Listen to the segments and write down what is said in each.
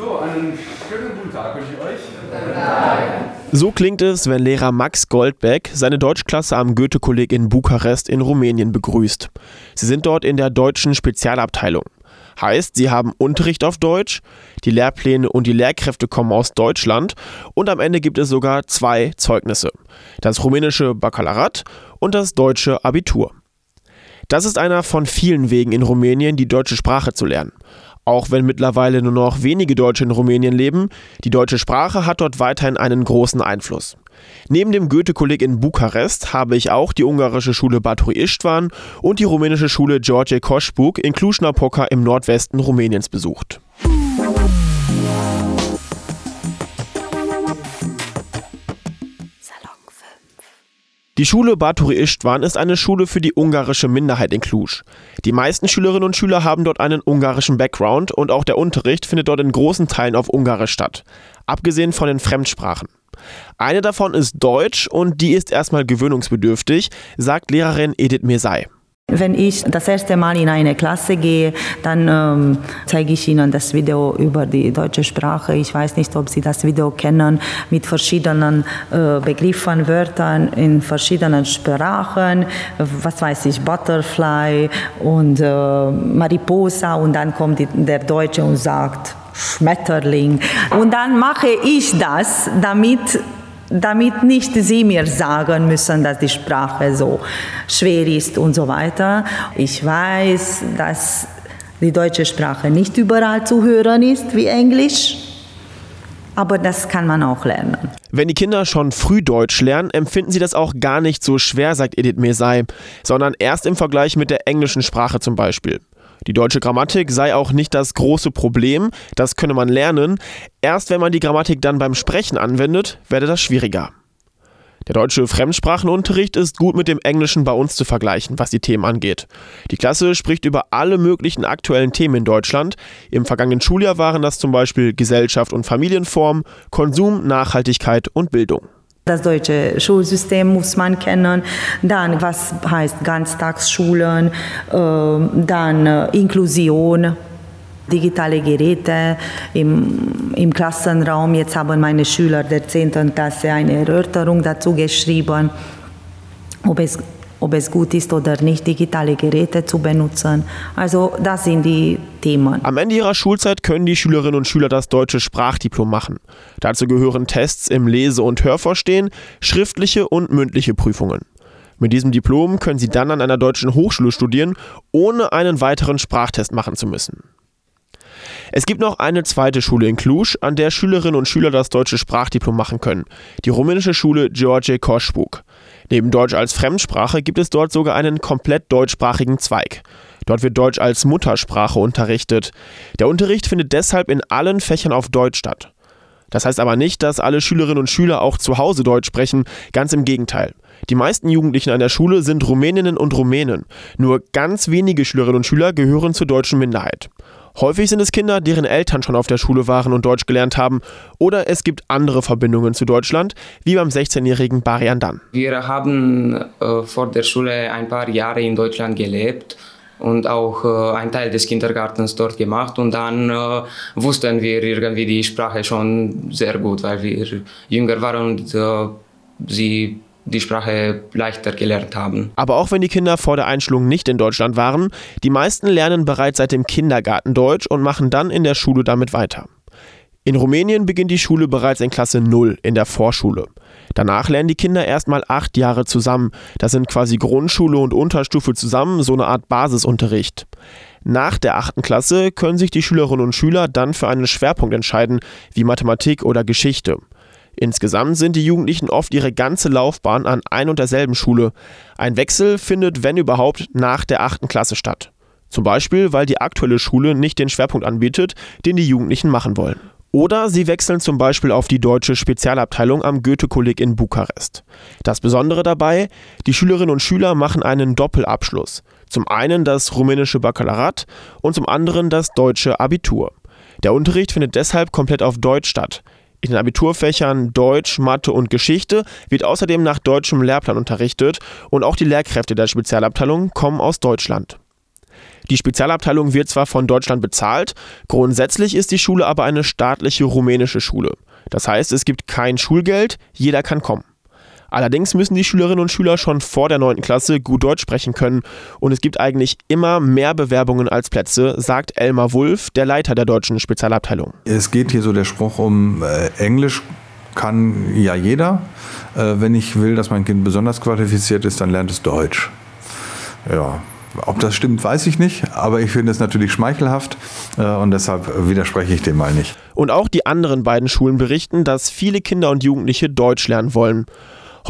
So, einen schönen guten Tag wünsche ich euch. So klingt es, wenn Lehrer Max Goldbeck seine Deutschklasse am Goethe-Kolleg in Bukarest in Rumänien begrüßt. Sie sind dort in der deutschen Spezialabteilung. Heißt, sie haben Unterricht auf Deutsch, die Lehrpläne und die Lehrkräfte kommen aus Deutschland und am Ende gibt es sogar zwei Zeugnisse. Das rumänische Baccalaureat und das deutsche Abitur. Das ist einer von vielen Wegen in Rumänien, die deutsche Sprache zu lernen. Auch wenn mittlerweile nur noch wenige Deutsche in Rumänien leben, die deutsche Sprache hat dort weiterhin einen großen Einfluss. Neben dem Goethe-Kolleg in Bukarest habe ich auch die ungarische Schule Baturi Istvan und die rumänische Schule George Koschbuk in Cluj-Napoca im Nordwesten Rumäniens besucht. Die Schule Baturi Istvan ist eine Schule für die ungarische Minderheit in Cluj. Die meisten Schülerinnen und Schüler haben dort einen ungarischen Background und auch der Unterricht findet dort in großen Teilen auf Ungarisch statt, abgesehen von den Fremdsprachen. Eine davon ist Deutsch und die ist erstmal gewöhnungsbedürftig, sagt Lehrerin Edith Mesai. Wenn ich das erste Mal in eine Klasse gehe, dann ähm, zeige ich Ihnen das Video über die deutsche Sprache. Ich weiß nicht, ob Sie das Video kennen, mit verschiedenen äh, Begriffen, Wörtern in verschiedenen Sprachen. Was weiß ich, Butterfly und äh, Mariposa und dann kommt die, der Deutsche und sagt Schmetterling. Und dann mache ich das, damit damit nicht sie mir sagen müssen, dass die Sprache so schwer ist und so weiter. Ich weiß, dass die deutsche Sprache nicht überall zu hören ist wie Englisch. Aber das kann man auch lernen. Wenn die Kinder schon früh Deutsch lernen, empfinden sie das auch gar nicht so schwer, sagt Edith Mesai, sondern erst im Vergleich mit der englischen Sprache zum Beispiel. Die deutsche Grammatik sei auch nicht das große Problem, das könne man lernen. Erst wenn man die Grammatik dann beim Sprechen anwendet, werde das schwieriger. Der deutsche Fremdsprachenunterricht ist gut mit dem Englischen bei uns zu vergleichen, was die Themen angeht. Die Klasse spricht über alle möglichen aktuellen Themen in Deutschland. Im vergangenen Schuljahr waren das zum Beispiel Gesellschaft und Familienform, Konsum, Nachhaltigkeit und Bildung. Das deutsche Schulsystem muss man kennen. Dann, was heißt Ganztagsschulen, ähm, dann äh, Inklusion, digitale Geräte im, im Klassenraum. Jetzt haben meine Schüler der 10. Klasse eine Erörterung dazu geschrieben, ob es ob es gut ist oder nicht, digitale Geräte zu benutzen. Also das sind die Themen. Am Ende ihrer Schulzeit können die Schülerinnen und Schüler das deutsche Sprachdiplom machen. Dazu gehören Tests im Lese- und Hörverstehen, schriftliche und mündliche Prüfungen. Mit diesem Diplom können sie dann an einer deutschen Hochschule studieren, ohne einen weiteren Sprachtest machen zu müssen. Es gibt noch eine zweite Schule in Cluj, an der Schülerinnen und Schüler das deutsche Sprachdiplom machen können, die rumänische Schule George Koschbuk. Neben Deutsch als Fremdsprache gibt es dort sogar einen komplett deutschsprachigen Zweig. Dort wird Deutsch als Muttersprache unterrichtet. Der Unterricht findet deshalb in allen Fächern auf Deutsch statt. Das heißt aber nicht, dass alle Schülerinnen und Schüler auch zu Hause Deutsch sprechen, ganz im Gegenteil. Die meisten Jugendlichen an der Schule sind Rumäninnen und Rumänen. Nur ganz wenige Schülerinnen und Schüler gehören zur deutschen Minderheit. Häufig sind es Kinder, deren Eltern schon auf der Schule waren und Deutsch gelernt haben, oder es gibt andere Verbindungen zu Deutschland, wie beim 16-jährigen Barian Dan. Wir haben äh, vor der Schule ein paar Jahre in Deutschland gelebt und auch äh, einen Teil des Kindergartens dort gemacht und dann äh, wussten wir irgendwie die Sprache schon sehr gut, weil wir jünger waren und äh, sie die Sprache leichter gelernt haben. Aber auch wenn die Kinder vor der Einschulung nicht in Deutschland waren, die meisten lernen bereits seit dem Kindergarten Deutsch und machen dann in der Schule damit weiter. In Rumänien beginnt die Schule bereits in Klasse 0 in der Vorschule. Danach lernen die Kinder erstmal acht Jahre zusammen. Das sind quasi Grundschule und Unterstufe zusammen, so eine Art Basisunterricht. Nach der achten Klasse können sich die Schülerinnen und Schüler dann für einen Schwerpunkt entscheiden, wie Mathematik oder Geschichte. Insgesamt sind die Jugendlichen oft ihre ganze Laufbahn an ein und derselben Schule. Ein Wechsel findet, wenn überhaupt, nach der achten Klasse statt. Zum Beispiel, weil die aktuelle Schule nicht den Schwerpunkt anbietet, den die Jugendlichen machen wollen. Oder sie wechseln zum Beispiel auf die deutsche Spezialabteilung am Goethe-Kolleg in Bukarest. Das Besondere dabei, die Schülerinnen und Schüler machen einen Doppelabschluss. Zum einen das rumänische Baccalaureat und zum anderen das deutsche Abitur. Der Unterricht findet deshalb komplett auf Deutsch statt. In den Abiturfächern Deutsch, Mathe und Geschichte wird außerdem nach deutschem Lehrplan unterrichtet und auch die Lehrkräfte der Spezialabteilung kommen aus Deutschland. Die Spezialabteilung wird zwar von Deutschland bezahlt, grundsätzlich ist die Schule aber eine staatliche rumänische Schule. Das heißt, es gibt kein Schulgeld, jeder kann kommen. Allerdings müssen die Schülerinnen und Schüler schon vor der 9. Klasse gut Deutsch sprechen können und es gibt eigentlich immer mehr Bewerbungen als Plätze, sagt Elmar Wulff, der Leiter der deutschen Spezialabteilung. Es geht hier so der Spruch um äh, Englisch kann ja jeder. Äh, wenn ich will, dass mein Kind besonders qualifiziert ist, dann lernt es Deutsch. Ja, ob das stimmt, weiß ich nicht, aber ich finde es natürlich schmeichelhaft äh, und deshalb widerspreche ich dem mal nicht. Und auch die anderen beiden Schulen berichten, dass viele Kinder und Jugendliche Deutsch lernen wollen.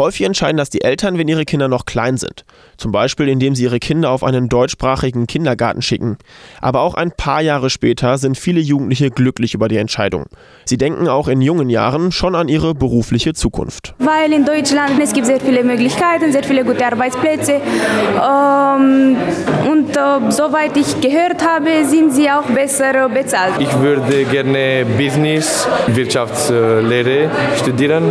Häufig entscheiden das die Eltern, wenn ihre Kinder noch klein sind. Zum Beispiel, indem sie ihre Kinder auf einen deutschsprachigen Kindergarten schicken. Aber auch ein paar Jahre später sind viele Jugendliche glücklich über die Entscheidung. Sie denken auch in jungen Jahren schon an ihre berufliche Zukunft. Weil in Deutschland es gibt sehr viele Möglichkeiten, sehr viele gute Arbeitsplätze. Ähm, und äh, soweit ich gehört habe, sind sie auch besser bezahlt. Ich würde gerne Business, Wirtschaftslehre studieren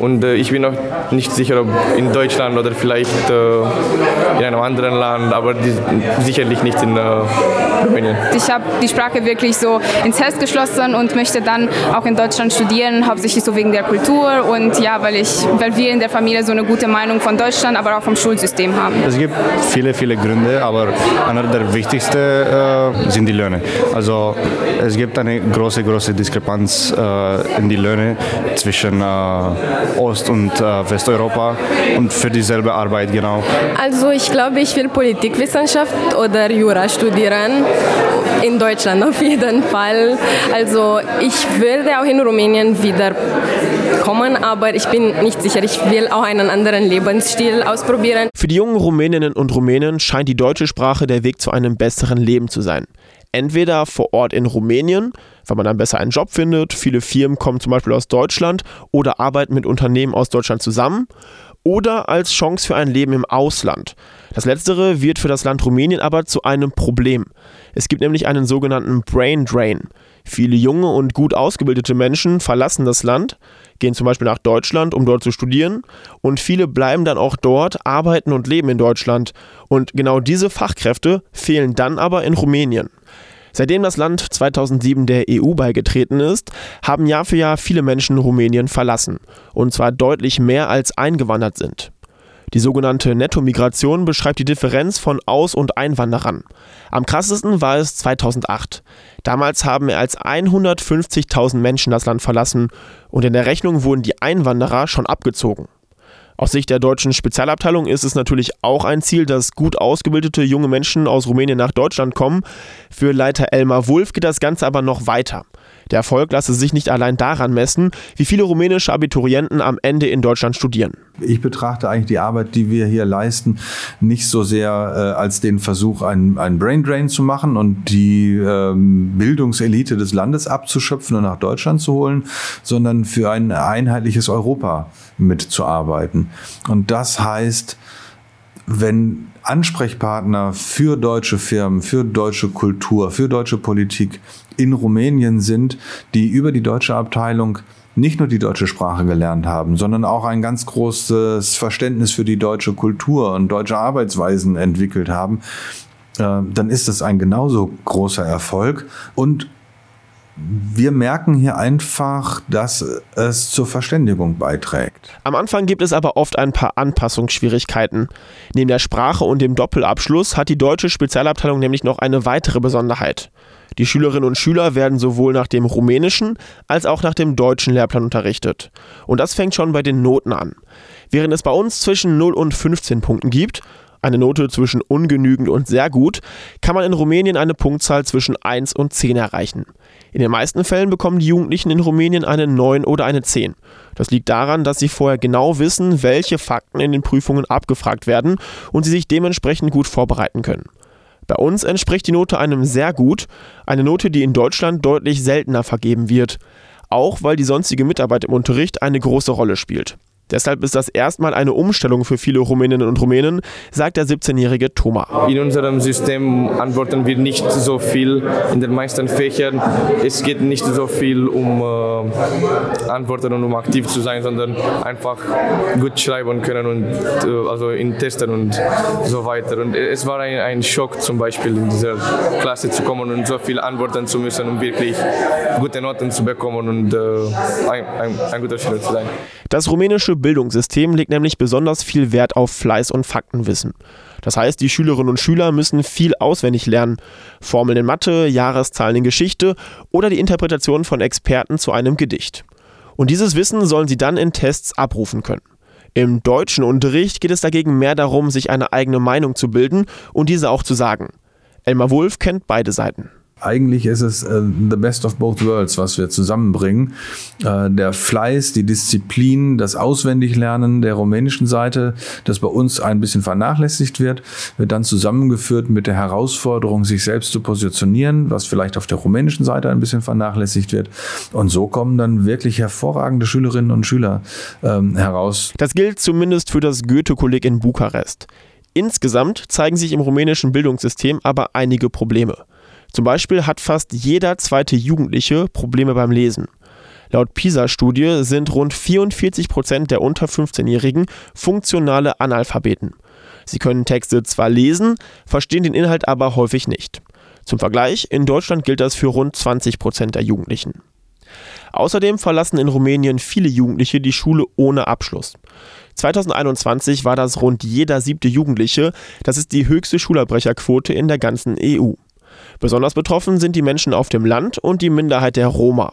und äh, ich bin noch nicht sicher, ob in Deutschland oder vielleicht äh, in einem anderen Land, aber die, sicherlich nicht in äh, Rumänien. Ich habe die Sprache wirklich so ins Herz geschlossen und möchte dann auch in Deutschland studieren, hauptsächlich so wegen der Kultur und ja, weil, ich, weil wir in der Familie so eine gute Meinung von Deutschland, aber auch vom Schulsystem haben. Es gibt viele, viele Gründe, aber einer der wichtigsten äh, sind die Löhne. Also es gibt eine große, große Diskrepanz äh, in die Löhne zwischen äh, Ost- und äh, Westeuropa und für dieselbe Arbeit genau. Also ich glaube, ich will Politikwissenschaft oder Jura studieren. In Deutschland auf jeden Fall. Also ich würde auch in Rumänien wieder kommen, aber ich bin nicht sicher. Ich will auch einen anderen Lebensstil ausprobieren. Für die jungen Rumäninnen und Rumänen scheint die deutsche Sprache der Weg zu einem besseren Leben zu sein entweder vor Ort in Rumänien, weil man dann besser einen Job findet, viele Firmen kommen zum Beispiel aus Deutschland oder arbeiten mit Unternehmen aus Deutschland zusammen, oder als Chance für ein Leben im Ausland. Das letztere wird für das Land Rumänien aber zu einem Problem. Es gibt nämlich einen sogenannten Brain Drain. Viele junge und gut ausgebildete Menschen verlassen das Land, gehen zum Beispiel nach Deutschland, um dort zu studieren, und viele bleiben dann auch dort, arbeiten und leben in Deutschland. Und genau diese Fachkräfte fehlen dann aber in Rumänien. Seitdem das Land 2007 der EU beigetreten ist, haben Jahr für Jahr viele Menschen Rumänien verlassen, und zwar deutlich mehr als eingewandert sind. Die sogenannte Nettomigration beschreibt die Differenz von Aus- und Einwanderern. Am krassesten war es 2008. Damals haben mehr als 150.000 Menschen das Land verlassen und in der Rechnung wurden die Einwanderer schon abgezogen. Aus Sicht der deutschen Spezialabteilung ist es natürlich auch ein Ziel, dass gut ausgebildete junge Menschen aus Rumänien nach Deutschland kommen. Für Leiter Elmar Wulff geht das Ganze aber noch weiter. Der Erfolg lasse sich nicht allein daran messen, wie viele rumänische Abiturienten am Ende in Deutschland studieren. Ich betrachte eigentlich die Arbeit, die wir hier leisten, nicht so sehr äh, als den Versuch, einen, einen Brain zu machen und die ähm, Bildungselite des Landes abzuschöpfen und nach Deutschland zu holen, sondern für ein einheitliches Europa mitzuarbeiten. Und das heißt, wenn Ansprechpartner für deutsche Firmen, für deutsche Kultur, für deutsche Politik in Rumänien sind, die über die deutsche Abteilung nicht nur die deutsche Sprache gelernt haben, sondern auch ein ganz großes Verständnis für die deutsche Kultur und deutsche Arbeitsweisen entwickelt haben, äh, dann ist das ein genauso großer Erfolg. Und wir merken hier einfach, dass es zur Verständigung beiträgt. Am Anfang gibt es aber oft ein paar Anpassungsschwierigkeiten. Neben der Sprache und dem Doppelabschluss hat die deutsche Spezialabteilung nämlich noch eine weitere Besonderheit. Die Schülerinnen und Schüler werden sowohl nach dem rumänischen als auch nach dem deutschen Lehrplan unterrichtet. Und das fängt schon bei den Noten an. Während es bei uns zwischen 0 und 15 Punkten gibt, eine Note zwischen ungenügend und sehr gut, kann man in Rumänien eine Punktzahl zwischen 1 und 10 erreichen. In den meisten Fällen bekommen die Jugendlichen in Rumänien eine 9 oder eine 10. Das liegt daran, dass sie vorher genau wissen, welche Fakten in den Prüfungen abgefragt werden und sie sich dementsprechend gut vorbereiten können. Bei uns entspricht die Note einem sehr gut, eine Note, die in Deutschland deutlich seltener vergeben wird, auch weil die sonstige Mitarbeit im Unterricht eine große Rolle spielt. Deshalb ist das erstmal eine Umstellung für viele Rumäninnen und Rumänen, sagt der 17-jährige Thomas. In unserem System antworten wir nicht so viel in den meisten Fächern. Es geht nicht so viel um äh, Antworten und um aktiv zu sein, sondern einfach gut schreiben können und äh, also in Testen und so weiter. Und es war ein, ein Schock zum Beispiel in dieser Klasse zu kommen und so viel antworten zu müssen, um wirklich gute Noten zu bekommen und äh, ein, ein, ein guter Schüler zu sein. Das rumänische Bildungssystem legt nämlich besonders viel Wert auf Fleiß und Faktenwissen. Das heißt, die Schülerinnen und Schüler müssen viel auswendig lernen. Formeln in Mathe, Jahreszahlen in Geschichte oder die Interpretation von Experten zu einem Gedicht. Und dieses Wissen sollen sie dann in Tests abrufen können. Im deutschen Unterricht geht es dagegen mehr darum, sich eine eigene Meinung zu bilden und diese auch zu sagen. Elmar Wulff kennt beide Seiten eigentlich ist es äh, the best of both worlds, was wir zusammenbringen. Äh, der Fleiß, die Disziplin, das Auswendiglernen der rumänischen Seite, das bei uns ein bisschen vernachlässigt wird, wird dann zusammengeführt mit der Herausforderung, sich selbst zu positionieren, was vielleicht auf der rumänischen Seite ein bisschen vernachlässigt wird. Und so kommen dann wirklich hervorragende Schülerinnen und Schüler ähm, heraus. Das gilt zumindest für das Goethe-Kolleg in Bukarest. Insgesamt zeigen sich im rumänischen Bildungssystem aber einige Probleme. Zum Beispiel hat fast jeder zweite Jugendliche Probleme beim Lesen. Laut PISA-Studie sind rund 44 Prozent der unter 15-Jährigen funktionale Analphabeten. Sie können Texte zwar lesen, verstehen den Inhalt aber häufig nicht. Zum Vergleich, in Deutschland gilt das für rund 20 Prozent der Jugendlichen. Außerdem verlassen in Rumänien viele Jugendliche die Schule ohne Abschluss. 2021 war das rund jeder siebte Jugendliche, das ist die höchste Schulabbrecherquote in der ganzen EU. Besonders betroffen sind die Menschen auf dem Land und die Minderheit der Roma.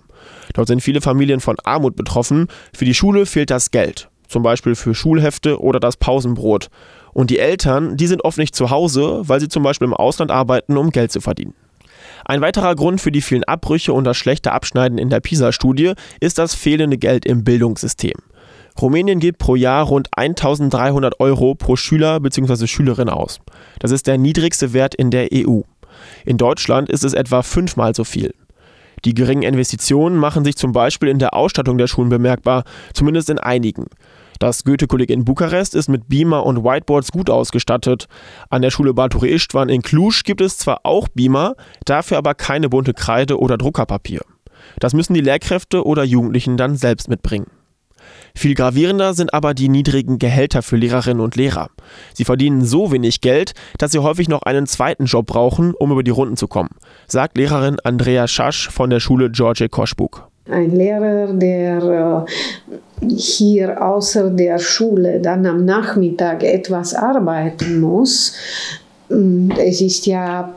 Dort sind viele Familien von Armut betroffen. Für die Schule fehlt das Geld, zum Beispiel für Schulhefte oder das Pausenbrot. Und die Eltern, die sind oft nicht zu Hause, weil sie zum Beispiel im Ausland arbeiten, um Geld zu verdienen. Ein weiterer Grund für die vielen Abbrüche und das schlechte Abschneiden in der PISA-Studie ist das fehlende Geld im Bildungssystem. Rumänien gibt pro Jahr rund 1300 Euro pro Schüler bzw. Schülerin aus. Das ist der niedrigste Wert in der EU. In Deutschland ist es etwa fünfmal so viel. Die geringen Investitionen machen sich zum Beispiel in der Ausstattung der Schulen bemerkbar, zumindest in einigen. Das Goethe-Kolleg in Bukarest ist mit Beamer und Whiteboards gut ausgestattet. An der Schule Barturi Istvan in Cluj gibt es zwar auch Beamer, dafür aber keine bunte Kreide oder Druckerpapier. Das müssen die Lehrkräfte oder Jugendlichen dann selbst mitbringen. Viel gravierender sind aber die niedrigen Gehälter für Lehrerinnen und Lehrer. Sie verdienen so wenig Geld, dass sie häufig noch einen zweiten Job brauchen, um über die Runden zu kommen, sagt Lehrerin Andrea Schasch von der Schule George Koschbuk. Ein Lehrer, der äh, hier außer der Schule dann am Nachmittag etwas arbeiten muss, es ist ja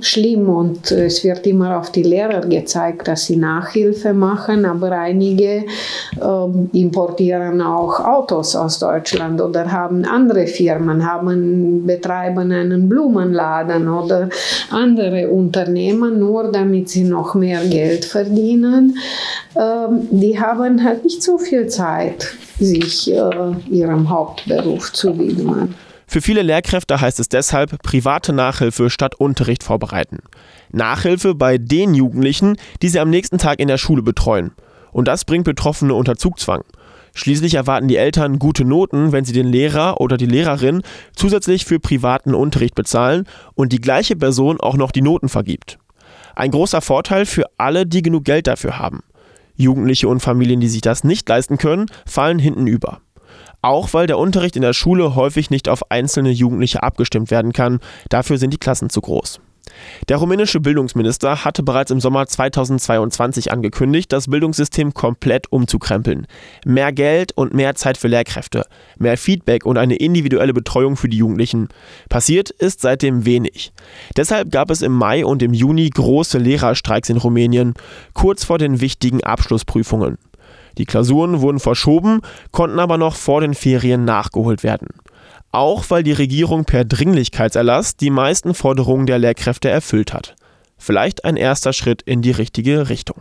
schlimm und es wird immer auf die Lehrer gezeigt, dass sie Nachhilfe machen, aber einige äh, importieren auch Autos aus Deutschland oder haben andere Firmen, haben, betreiben einen Blumenladen oder andere Unternehmen, nur damit sie noch mehr Geld verdienen. Ähm, die haben halt nicht so viel Zeit, sich äh, ihrem Hauptberuf zu widmen. Für viele Lehrkräfte heißt es deshalb private Nachhilfe statt Unterricht vorbereiten. Nachhilfe bei den Jugendlichen, die sie am nächsten Tag in der Schule betreuen. Und das bringt Betroffene unter Zugzwang. Schließlich erwarten die Eltern gute Noten, wenn sie den Lehrer oder die Lehrerin zusätzlich für privaten Unterricht bezahlen und die gleiche Person auch noch die Noten vergibt. Ein großer Vorteil für alle, die genug Geld dafür haben. Jugendliche und Familien, die sich das nicht leisten können, fallen hinten über. Auch weil der Unterricht in der Schule häufig nicht auf einzelne Jugendliche abgestimmt werden kann, dafür sind die Klassen zu groß. Der rumänische Bildungsminister hatte bereits im Sommer 2022 angekündigt, das Bildungssystem komplett umzukrempeln. Mehr Geld und mehr Zeit für Lehrkräfte, mehr Feedback und eine individuelle Betreuung für die Jugendlichen. Passiert ist seitdem wenig. Deshalb gab es im Mai und im Juni große Lehrerstreiks in Rumänien, kurz vor den wichtigen Abschlussprüfungen. Die Klausuren wurden verschoben, konnten aber noch vor den Ferien nachgeholt werden. Auch weil die Regierung per Dringlichkeitserlass die meisten Forderungen der Lehrkräfte erfüllt hat. Vielleicht ein erster Schritt in die richtige Richtung.